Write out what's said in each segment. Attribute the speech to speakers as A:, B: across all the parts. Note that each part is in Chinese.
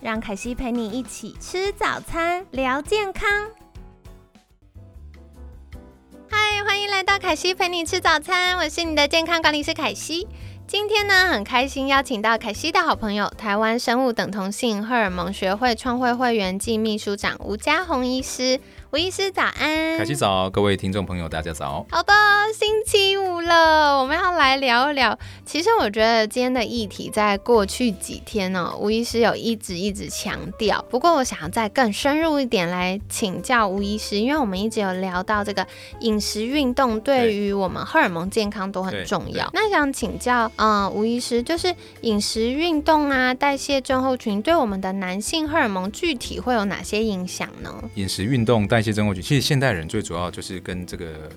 A: 让凯西陪你一起吃早餐，聊健康。嗨，欢迎来到凯西陪你吃早餐，我是你的健康管理师凯西。今天呢，很开心邀请到凯西的好朋友，台湾生物等同性荷尔蒙学会创会会员暨秘书长吴家宏医师。吴医师早安，
B: 凯西早，各位听众朋友大家早。
A: 好的，星期五了，我们要来聊一聊。其实我觉得今天的议题在过去几天呢，吴医师有一直一直强调。不过我想要再更深入一点来请教吴医师，因为我们一直有聊到这个饮食、运动对于我们荷尔蒙健康都很重要。那想请教，嗯，吴医师，就是饮食、运动啊，代谢症候群对我们的男性荷尔蒙具体会有哪些影响呢？
B: 饮食、运动、代代谢症候群，其实现代人最主要就是跟这个。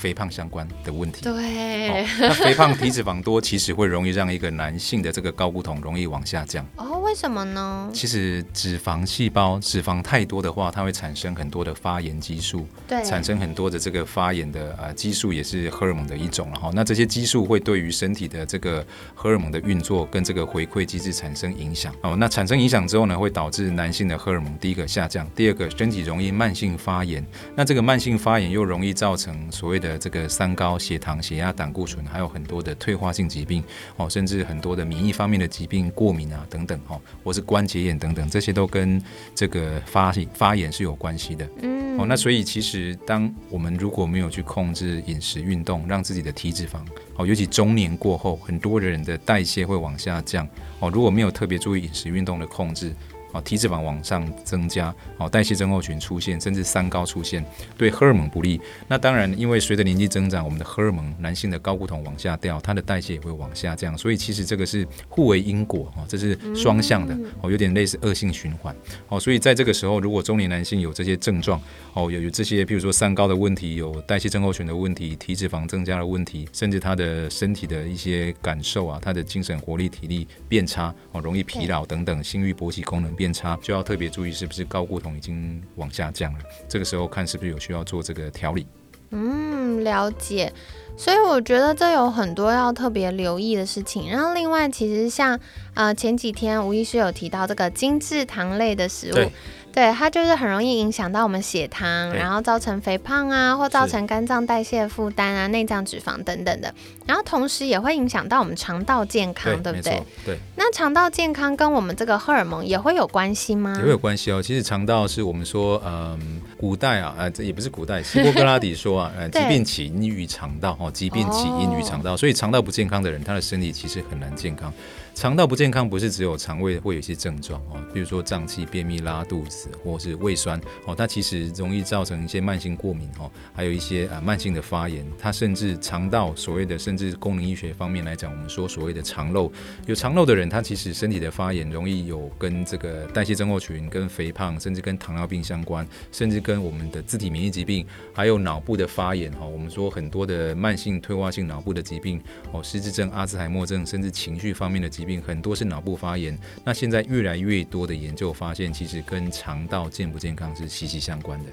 B: 肥胖相关的问题，
A: 对，
B: 那肥胖体脂肪多，其实会容易让一个男性的这个睾固酮容易往下降。
A: 哦，为什么呢？
B: 其实脂肪细胞脂肪太多的话，它会产生很多的发炎激素，
A: 对，
B: 产生很多的这个发炎的呃激素，也是荷尔蒙的一种了哈。那这些激素会对于身体的这个荷尔蒙的运作跟这个回馈机制产生影响哦。那产生影响之后呢，会导致男性的荷尔蒙第一个下降，第二个身体容易慢性发炎。那这个慢性发炎又容易造成所谓的这个三高。血糖、血压、胆固醇，还有很多的退化性疾病哦，甚至很多的免疫方面的疾病、过敏啊等等哦，或是关节炎等等，这些都跟这个发发炎是有关系的。嗯，哦，那所以其实当我们如果没有去控制饮食、运动，让自己的体脂肪哦，尤其中年过后，很多人的代谢会往下降哦，如果没有特别注意饮食、运动的控制。哦，体脂肪往上增加，哦，代谢症候群出现，甚至三高出现，对荷尔蒙不利。那当然，因为随着年纪增长，我们的荷尔蒙，男性的睾固酮往下掉，它的代谢也会往下降。所以其实这个是互为因果，哦，这是双向的，哦，有点类似恶性循环。哦，所以在这个时候，如果中年男性有这些症状，哦，有有这些，譬如说三高的问题，有代谢症候群的问题，体脂肪增加的问题，甚至他的身体的一些感受啊，他的精神活力、体力变差，哦，容易疲劳等等，性欲勃起功能。变差就要特别注意，是不是高固酮已经往下降了？这个时候看是不是有需要做这个调理。
A: 嗯，了解。所以我觉得这有很多要特别留意的事情。然后另外，其实像呃前几天吴医师有提到这个精致糖类的食物。对它就是很容易影响到我们血糖，然后造成肥胖啊，或造成肝脏代谢负担啊、内脏脂肪等等的。然后同时也会影响到我们肠道健康，对不对？
B: 对。
A: 那肠道健康跟我们这个荷尔蒙也会有关系吗？
B: 也会有关系哦。其实肠道是我们说，嗯，古代啊，呃，这也不是古代，希波克拉底说啊，呃，疾病起因于肠道，哦，疾病起因于肠道，所以肠道不健康的人，他的身体其实很难健康。肠道不健康不是只有肠胃会有一些症状哦，比如说胀气、便秘、拉肚子，或是胃酸哦，它其实容易造成一些慢性过敏哦，还有一些啊慢性的发炎。它甚至肠道所谓的甚至功能医学方面来讲，我们说所谓的肠漏，有肠漏的人，他其实身体的发炎容易有跟这个代谢症候群、跟肥胖，甚至跟糖尿病相关，甚至跟我们的自体免疫疾病，还有脑部的发炎哈。我们说很多的慢性退化性脑部的疾病哦，失智症、阿兹海默症，甚至情绪方面的疾病。很多是脑部发炎，那现在越来越多的研究发现，其实跟肠道健不健康是息息相关的。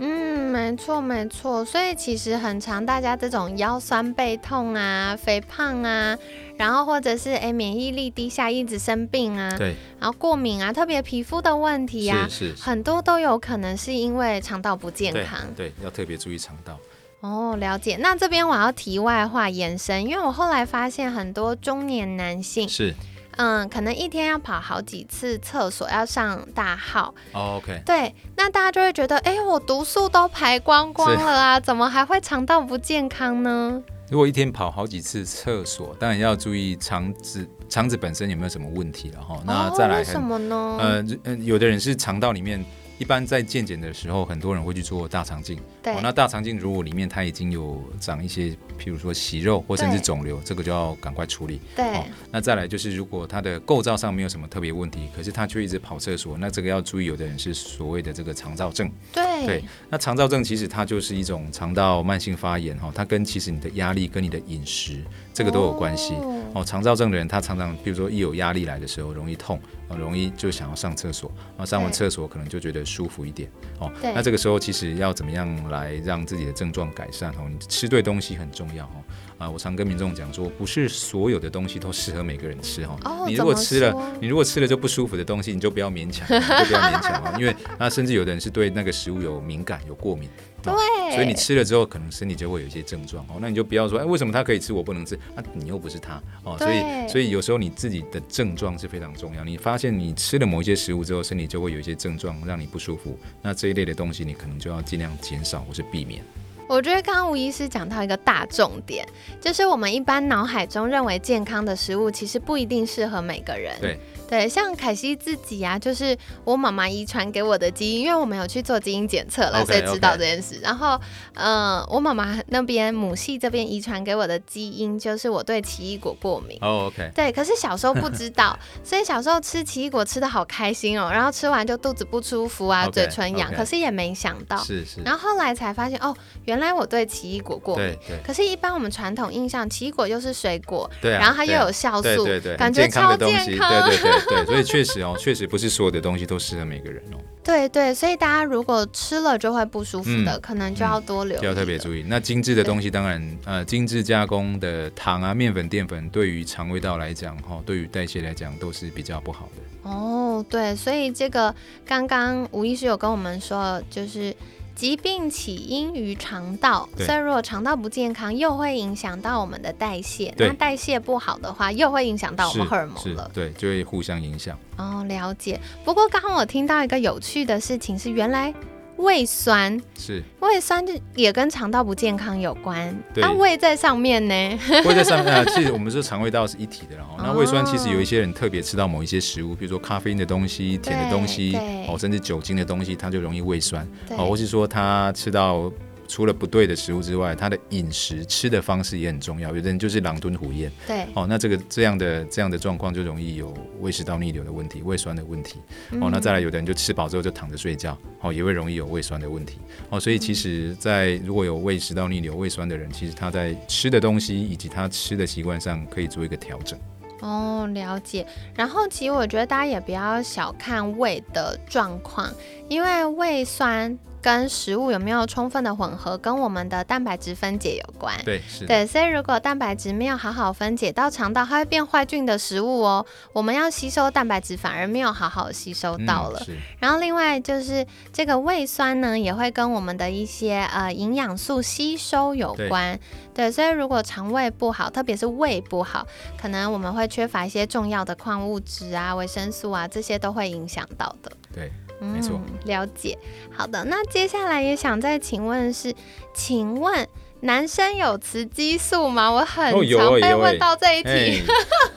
A: 嗯，没错没错，所以其实很常大家这种腰酸背痛啊、肥胖啊，然后或者是哎免疫力低下一直生病啊，
B: 对，
A: 然后过敏啊，特别皮肤的问题啊，
B: 是是，
A: 很多都有可能是因为肠道不健康，
B: 对，要特别注意肠道。
A: 哦，了解。那这边我要题外话延伸，因为我后来发现很多中年男性
B: 是，
A: 嗯，可能一天要跑好几次厕所，要上大号。
B: OK。
A: 对，那大家就会觉得，哎，我毒素都排光光了啊，怎么还会肠道不健康呢？
B: 如果一天跑好几次厕所，当然要注意肠子肠子本身有没有什么问题了哈。那再来，为
A: 什么呢？
B: 呃，有的人是肠道里面。一般在健检的时候，很多人会去做大肠镜。
A: 对
B: 哦，那大肠镜如果里面它已经有长一些，譬如说息肉或甚至肿瘤，这个就要赶快处理。
A: 对
B: 哦，那再来就是，如果它的构造上没有什么特别问题，可是它却一直跑厕所，那这个要注意，有的人是所谓的这个肠燥症。
A: 对
B: 对，那肠燥症其实它就是一种肠道慢性发炎哈，它跟其实你的压力跟你的饮食这个都有关系。
A: 哦
B: 哦，肠燥症的人他常常，比如说一有压力来的时候，容易痛，哦，容易就想要上厕所，然后上完厕所可能就觉得舒服一点。哦，那这个时候其实要怎么样来让自己的症状改善？哦，你吃对东西很重要哦。啊，我常跟民众讲说，不是所有的东西都适合每个人吃哈。
A: 哦
B: 你如果吃了，你如果吃了就不舒服的东西，你就不要勉强，就不要勉强啊，因为那甚至有的人是对那个食物有敏感、有过敏。哦
A: 对，
B: 所以你吃了之后，可能身体就会有一些症状哦。那你就不要说，哎，为什么他可以吃，我不能吃？那、你又不是他哦。所以，所以有时候你自己的症状是非常重要。你发现你吃了某一些食物之后，身体就会有一些症状让你不舒服，那这一类的东西你可能就要尽量减少或是避免。
A: 我觉得刚刚吴医师讲到一个大重点，就是我们一般脑海中认为健康的食物，其实不一定适合每个人。
B: 对
A: 对，像凯西自己啊，就是我妈妈遗传给我的基因，因为我们有去做基因检测了所以知道这件事。然后，嗯、我妈妈那边母系这边遗传给我的基因，就是我对奇异果过敏。
B: 哦，OK，
A: 对，可是小时候不知道，所以小时候吃奇异果吃的好开心哦，然后吃完就肚子不舒服啊嘴唇痒可是也没想到，
B: 是是，
A: 然后后来才发现哦，原来我对奇异果过敏。
B: 对对
A: 可是，一般我们传统印象，奇异果又是水果，
B: 对啊，
A: 然后它又有酵素，
B: 对对对，
A: 感觉超健康。
B: 对对对对，所以确实哦，确实不是所有的东西都适合每个人哦，
A: 对对所以大家如果吃了就会不舒服的，
B: 嗯
A: 可能就要多留意、
B: 就要特别注意。那精致的东西，当然呃，精致加工的糖啊、面粉、淀粉，对于肠胃道来讲，哈，对于代谢来讲都是比较不好的。
A: 哦，对，所以这个刚刚吴医师有跟我们说，就是。疾病起因于肠道，所以如果肠道不健康，又会影响到我们的代谢。那代谢不好的话，又会影响到我们荷尔蒙
B: 是
A: 了。
B: 对，就会互相影响。
A: 哦，了解。不过刚刚我听到一个有趣的事情是，原来胃酸，
B: 是
A: 胃酸就也跟肠道不健康有关。
B: 对
A: 那、胃在上面呢？
B: 胃在上面啊，其实我们说肠胃道是一体的啦，然后那胃酸其实
A: 哦
B: 有一些人特别吃到某一些食物，比如说咖啡因的东西、甜的东西哦，甚至酒精的东西，它就容易胃酸。哦，或是说他吃到除了不对的食物之外，他的饮食吃的方式也很重要。有的人就是狼吞虎咽，
A: 对，
B: 哦，那这个这样的这样的状况就容易有胃食道逆流的问题、胃酸的问题。哦，那再来有的人就吃饱之后就躺着睡觉，哦，也会容易有胃酸的问题。哦，所以其实，在如果有胃食道逆流、胃酸的人，其实他在吃的东西以及他吃的习惯上可以做一个调整。
A: 哦，了解。然后其实我觉得大家也不要小看胃的状况，因为胃酸跟食物有没有充分的混合，跟我们的蛋白质分解有关。
B: 对，是，
A: 对，所以如果蛋白质没有好好分解到肠道，它会变坏菌的食物哦。我们要吸收蛋白质，反而没有好好吸收到了。
B: 嗯、是
A: 然后另外就是这个胃酸呢，也会跟我们的一些呃营养素吸收有关。对，所以如果肠胃不好，特别是胃不好，可能我们会缺乏一些重要的矿物质啊、维生素啊，这些都会影响到的。
B: 对，没错、
A: 嗯。了解。好的，那接下来也想再请问是，请问男生有雌激素吗？我很常被问到这一题。
B: 哎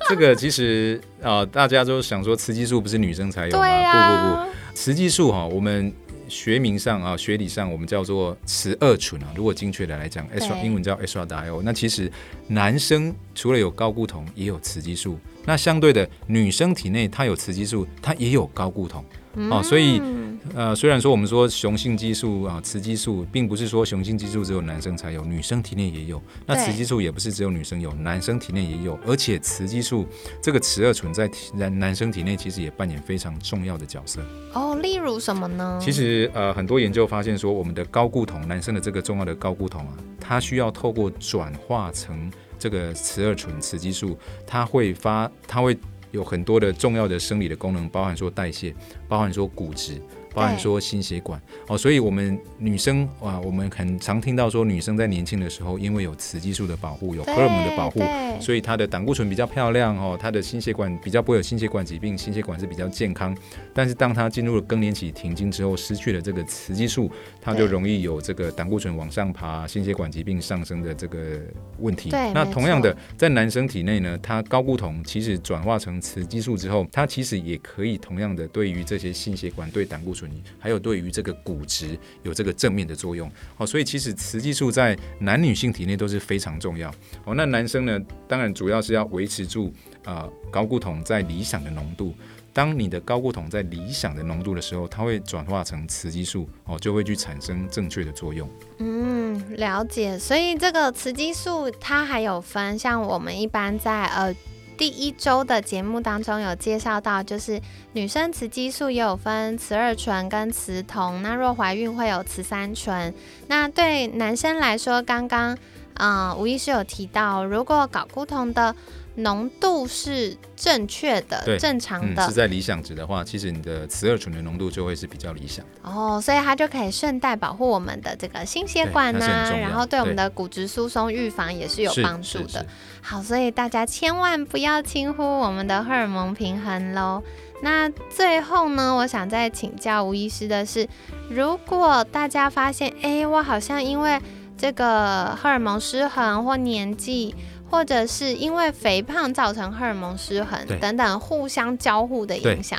B: 这个其实啊、呃大家都想说雌激素不是女生才有吗？不不不，雌激素哈，我们学名上啊，学理上我们叫做雌二醇啊。如果精确的来讲英文叫 estradiol。那其实男生除了有睾固酮，也有雌激素。那相对的，女生体内它有雌激素，它也有高固酮。哦，所以
A: 嗯
B: 呃，虽然说我们说雄性激素啊，雌激素，并不是说雄性激素只有男生才有，女生体内也有。那雌激素也不是只有女生有，男生体内也有。而且雌激素这个雌二醇在体男男生体内其实也扮演非常重要的角色。
A: 哦，例如什么呢？
B: 其实呃，很多研究发现说，我们的高固酮，男生的这个重要的高固酮啊，它需要透过转化成这个雌二醇雌激素，它会发，它会有很多的重要的生理的功能，包含说代谢，包含说骨质。包含说心血管哦，所以我们女生啊，我们很常听到说，女生在年轻的时候，因为有雌激素的保护，有荷尔蒙的保护，所以她的胆固醇比较漂亮哦，她的心血管比较不会有心血管疾病，心血管是比较健康。但是当她进入了更年期停经之后，失去了这个雌激素，她就容易有这个胆固醇往上爬，心血管疾病上升的这个问题。那同样的，在男生体内呢，他高固酮其实转化成雌激素之后，它其实也可以同样的对于这些心血管对胆固醇。还有对于这个骨质有这个正面的作用。哦，所以其实雌激素在男女性体内都是非常重要。哦，那男生呢，当然主要是要维持住啊高固酮在理想的浓度。当你的高固酮在理想的浓度的时候，它会转化成雌激素，哦，就会去产生正确的作用。
A: 嗯，了解。所以这个雌激素它还有分，像我们一般在呃第一周的节目当中有介绍到，就是女生雌激素也有分雌二醇跟雌酮。那若怀孕会有雌三醇。那对男生来说，刚刚嗯吴医师有提到，如果睾固酮的浓度是正确的、正常的，
B: 是在理想值的话，其实你的雌二醇的浓度就会是比较理想的
A: 哦，所以它就可以顺带保护我们的这个心血管呐，然后对我们的骨质疏松预防也是有帮助的。好，所以大家千万不要轻忽我们的荷尔蒙平衡喽。那最后呢，我想再请教吴医师的是，如果大家发现，哎，我好像因为这个荷尔蒙失衡或年纪。或者是因为肥胖造成荷尔蒙失衡等等互相交互的影响，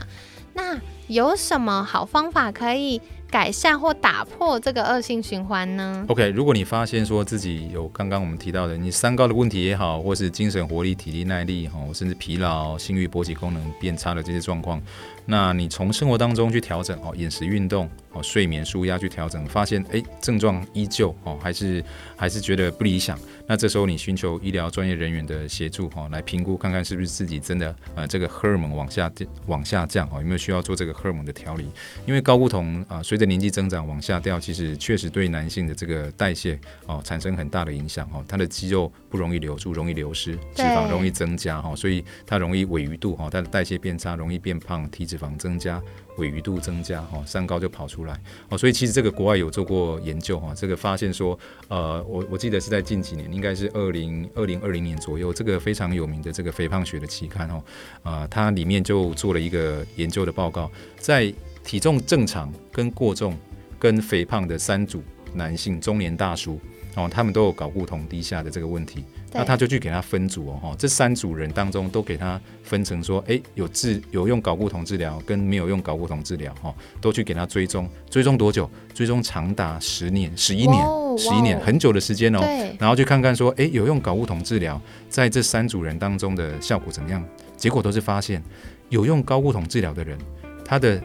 A: 那有什么好方法可以改善或打破这个恶性循环呢
B: ？OK，如果你发现说自己有刚刚我们提到的你三高的问题也好，或是精神活力、体力耐力哈，甚至疲劳、性欲、勃起功能变差的这些状况，那你从生活当中去调整哦，饮食、运动。哦，睡眠、舒压去调整，发现哎，症状依旧哦，还是还是觉得不理想。那这时候你寻求医疗专业人员的协助哦，来评估看看是不是自己真的呃这个荷尔蒙往下往下降哦，有没有需要做这个荷尔蒙的调理？因为高固酮啊，随着年纪增长往下掉，其实确实对男性的这个代谢哦产生很大的影响哦，他的肌肉不容易留住，容易流失，脂肪容易增加哈，所以它容易尾余度哈，它的代谢变差，容易变胖，体脂肪增加。尾鱼度增加，哈，三高就跑出来，哦，所以其实这个国外有做过研究，哈，这个发现说，呃，我我记得是在近几年，应该是二零二零二零年左右，这个非常有名的这个肥胖学的期刊，哦，啊，它里面就做了一个研究的报告，在体重正常、跟过重、跟肥胖的三组男性中年大叔。哦，他们都有睾固酮低下的这个问题，那他就去给他分组哦，哈，这三组人当中都给他分成说，哎，有治有用睾固酮治疗跟没有用睾固酮治疗，哈，都去给他追踪，追踪多久？追踪长达十年、十一年、十一年，很久的时间哦。然后去看看说，哎，有用睾固酮治疗在这三组人当中的效果怎么样？结果都是发现，有用睾固酮治疗的人，他的。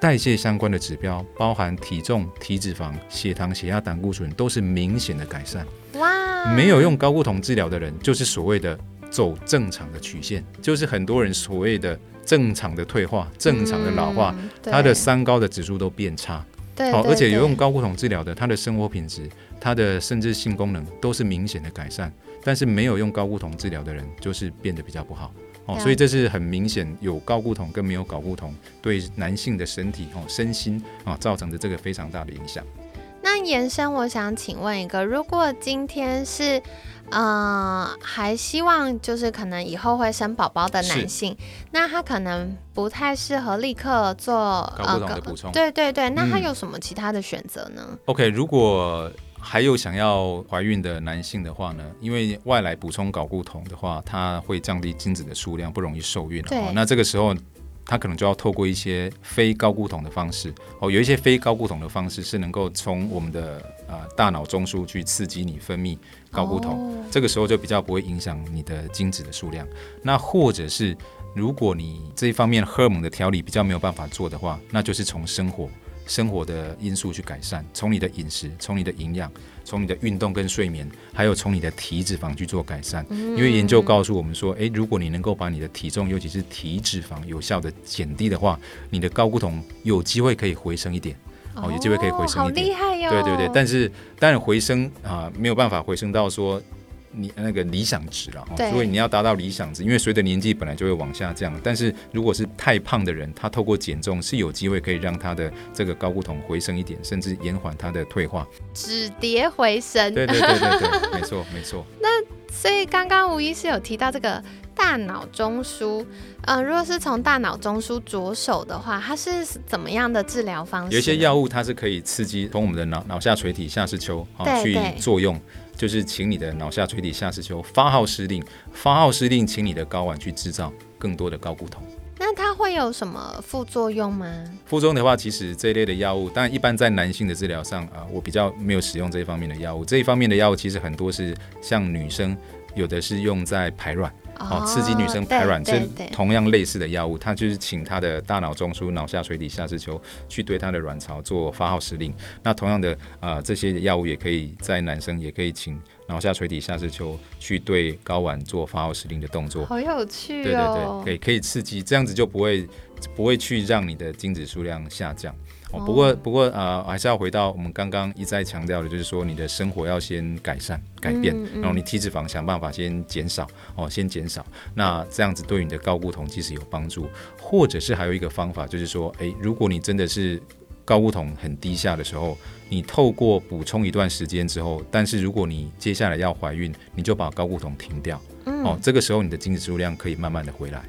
B: 代谢相关的指标，包含体重、体脂肪、血糖、血压、胆固醇，都是明显的改善。哇！没有用高固酮治疗的人，就是所谓的走正常的曲线，就是很多人所谓的正常的退化、正常的老化，他的三高的指数都变差。
A: 对，好，
B: 而且有用高固酮治疗的，他的生活品质、他的甚至性功能都是明显的改善。但是没有用高固酮治疗的人，就是变得比较不好。哦，所以这是很明显有高固酮跟没有高固酮对男性的身体哦身心啊造成的这个非常大的影响。
A: 那延伸，我想请问一个，如果今天是呃还希望就是可能以后会生宝宝的男性，那他可能不太适合立刻做
B: 高固酮的补充。
A: 对对对，那他有什么其他的选择呢
B: ？OK，如果还有想要怀孕的男性的话呢，因为外来补充睾固酮的话，它会降低精子的数量，不容易受孕。
A: 对，
B: 那这个时候他可能就要透过一些非高固酮的方式。哦，有一些非高固酮的方式是能够从我们的呃大脑中枢去刺激你分泌高固酮，这个时候就比较不会影响你的精子的数量。那或者是如果你这一方面荷尔蒙的调理比较没有办法做的话，那就是从生活。生活的因素去改善，从你的饮食，从你的营养，从你的运动跟睡眠，还有从你的体脂肪去做改善。因为研究告诉我们说，诶，如果你能够把你的体重，尤其是体脂肪有效的减低的话，你的高固酮有机会可以回升一点，
A: 哦，
B: 有机会可以回升一点，
A: 好厉害哟！
B: 对对对，但是当然回升啊，没有办法回升到说。你那个理想值了，所以你要达到理想值，因为随着年纪本来就会往下降。但是如果是太胖的人，他透过减重是有机会可以让他的这个高固酮回升一点，甚至延缓他的退化，
A: 止跌回升。
B: 对对对对对，没错没错。
A: 那所以刚刚吴医师有提到这个大脑中枢，嗯，如果是从大脑中枢着手的话，它是怎么样的治疗方式？
B: 有一些药物它是可以刺激从我们的脑脑下垂体下视丘啊去作用。就是请你的脑下垂体下视丘发号施令，发号施令，请你的睾丸去制造更多的睾固酮。
A: 那它会有什么副作用吗？
B: 副作用的话，其实这一类的药物，当然一般在男性的治疗上啊，我比较没有使用这一方面的药物。这一方面的药物其实很多是像女生，有的是用在排卵。哦，刺激女生排卵，这同样类似的药物，它就是请她的大脑中枢、脑下垂体下视丘去对她的卵巢做发号施令。那同样的，呃，这些药物也可以在男生也可以请脑下垂体下视丘去对睾丸做发号施令的动作。
A: 好有趣
B: 哦！对对对，可以可以刺激，这样子就不会不会去让你的精子数量下降。哦，不过不过呃，还是要回到我们刚刚一再强调的，就是说你的生活要先改善改变，然后你体脂肪想办法先减少哦，先减少。那这样子对你的高固酮其实有帮助，或者是还有一个方法，就是说，诶，如果你真的是高固酮很低下的时候，你透过补充一段时间之后，但是如果你接下来要怀孕，你就把高固酮停掉，哦，这个时候你的精子数量可以慢慢的回来。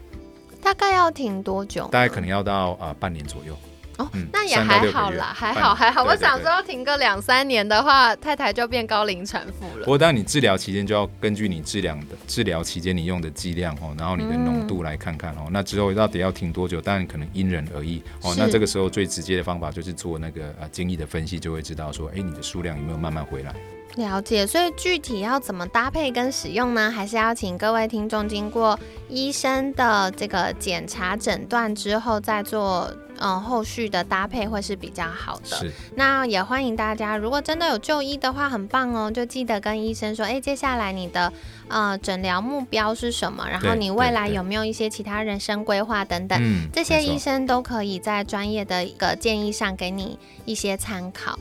A: 大概要停多久？
B: 大概可能要到啊半年左右。
A: 哦，那也还好啦，还好还好。我想说，停个两三年的话，太太就变高龄产妇了。
B: 不过，当你治疗期间就要根据你治疗的治疗期间你用的剂量哦，然后你的浓度来看看哦。那之后到底要停多久？当然可能因人而异哦。那这个时候最直接的方法就是做那个呃精液的分析，就会知道说，哎，你的数量有没有慢慢回来。
A: 了解，所以具体要怎么搭配跟使用呢？还是要请各位听众经过医生的这个检查诊断之后再做，嗯，后续的搭配会是比较好的。
B: 是。
A: 那也欢迎大家，如果真的有就医的话，很棒哦，就记得跟医生说，哎，接下来你的呃诊疗目标是什么？然后你未来有没有一些其他人生规划等等，这些医生都可以在专业的一个建议上给你一些参考。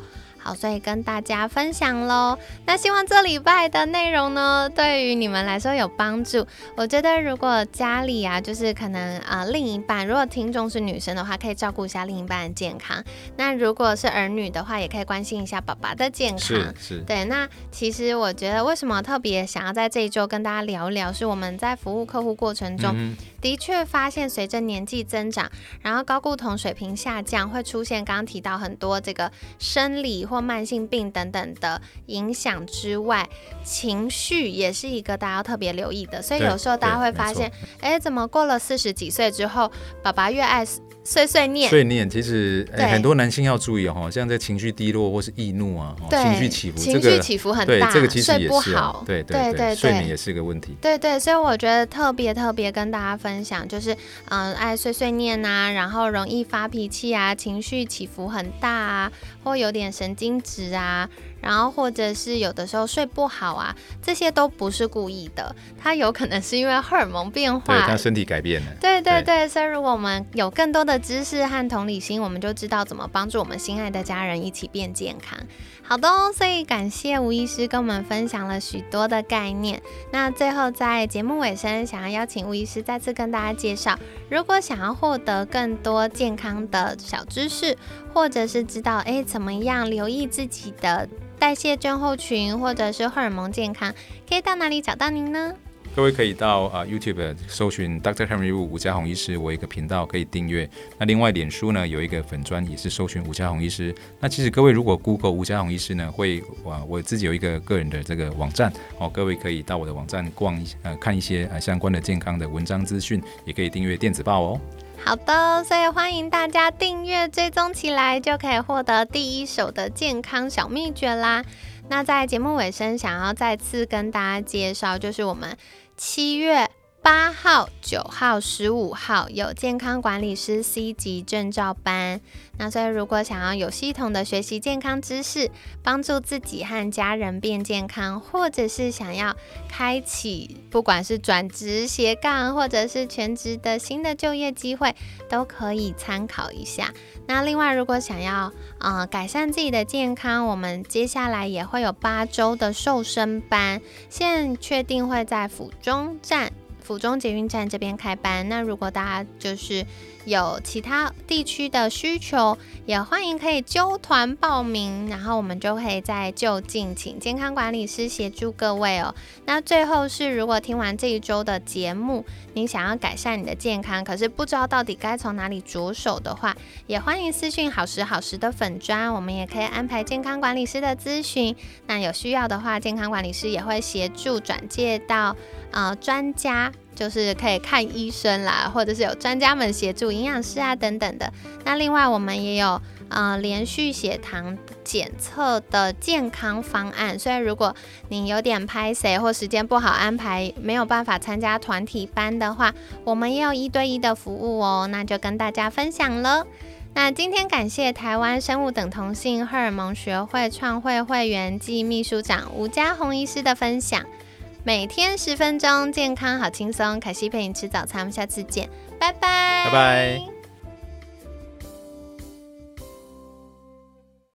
A: 好，所以跟大家分享喽。那希望这礼拜的内容呢，对于你们来说有帮助。我觉得如果家里啊，就是可能啊，另一半如果听众是女生的话，可以照顾一下另一半的健康。那如果是儿女的话，也可以关心一下爸爸的健康。
B: 是是。
A: 对，那其实我觉得为什么特别想要在这一周跟大家聊聊，是我们在服务客户过程中。的确发现，随着年纪增长，然后高固酮水平下降，会出现刚刚提到很多这个生理或慢性病等等的影响之外，情绪也是一个大家要特别留意的。所以有时候大家会发现，哎，怎么过了四十几岁之后，爸爸越爱。碎碎念，
B: 碎念，其实很多男性要注意哦，像在情绪低落或是易怒啊，情绪起伏，
A: 情绪起伏很大，
B: 这个其实也
A: 是，
B: 对对对，睡眠也是个问题。
A: 对对，所以我觉得特别特别跟大家分享，就是嗯，爱碎碎念啊，然后容易发脾气啊，情绪起伏很大啊，或有点神经质啊。然后或者是有的时候睡不好啊，这些都不是故意的，它有可能是因为荷尔蒙变化，
B: 对他身体改变了。
A: 对对对，所以如果我们有更多的知识和同理心，我们就知道怎么帮助我们心爱的家人一起变健康。好的，所以感谢吴医师跟我们分享了许多的概念。那最后在节目尾声，想要邀请吴医师再次跟大家介绍，如果想要获得更多健康的小知识，或者是知道哎怎么样留意自己的。代谢症候群或者是荷尔蒙健康，可以到哪里找到您呢？
B: 各位可以到啊 YouTube 搜寻 Dr. Henry Wu 吴家宏医师，我一个频道可以订阅。那另外脸书呢有一个粉砖也是搜寻吴家宏医师。那其实各位如果 Google 吴家宏医师呢，会啊我自己有一个个人的这个网站哦，各位可以到我的网站逛一呃看一些呃相关的健康的文章资讯，也可以订阅电子报哦。
A: 好的，所以欢迎大家订阅追踪起来，就可以获得第一手的健康小秘诀啦。那在节目尾声，想要再次跟大家介绍，就是我们七月。八号、九号、十五号有健康管理师 C 级证照班，那所以如果想要有系统的学习健康知识，帮助自己和家人变健康，或者是想要开启不管是转职斜杠或者是全职的新的就业机会，都可以参考一下。那另外，如果想要呃改善自己的健康，我们接下来也会有八周的瘦身班，现确定会在府中站。府中捷运站这边开班，那如果大家就是有其他地区的需求，也欢迎可以揪团报名，然后我们就可以在就近请健康管理师协助各位哦。那最后是，如果听完这一周的节目，你想要改善你的健康，可是不知道到底该从哪里着手的话，也欢迎私讯好时好时的粉砖，我们也可以安排健康管理师的咨询。那有需要的话，健康管理师也会协助转介到呃专家。就是可以看医生啦，或者是有专家们协助，营养师啊等等的。那另外我们也有呃连续血糖检测的健康方案，所以如果你有点拍谁或时间不好安排，没有办法参加团体班的话，我们也有一对一的服务哦，那就跟大家分享了。那今天感谢台湾生物等同性荷尔蒙学会创会会员暨秘书长吴家宏医师的分享。每天十分钟，健康好轻松。凯西陪你吃早餐，我们下次见，拜拜，
B: 拜拜。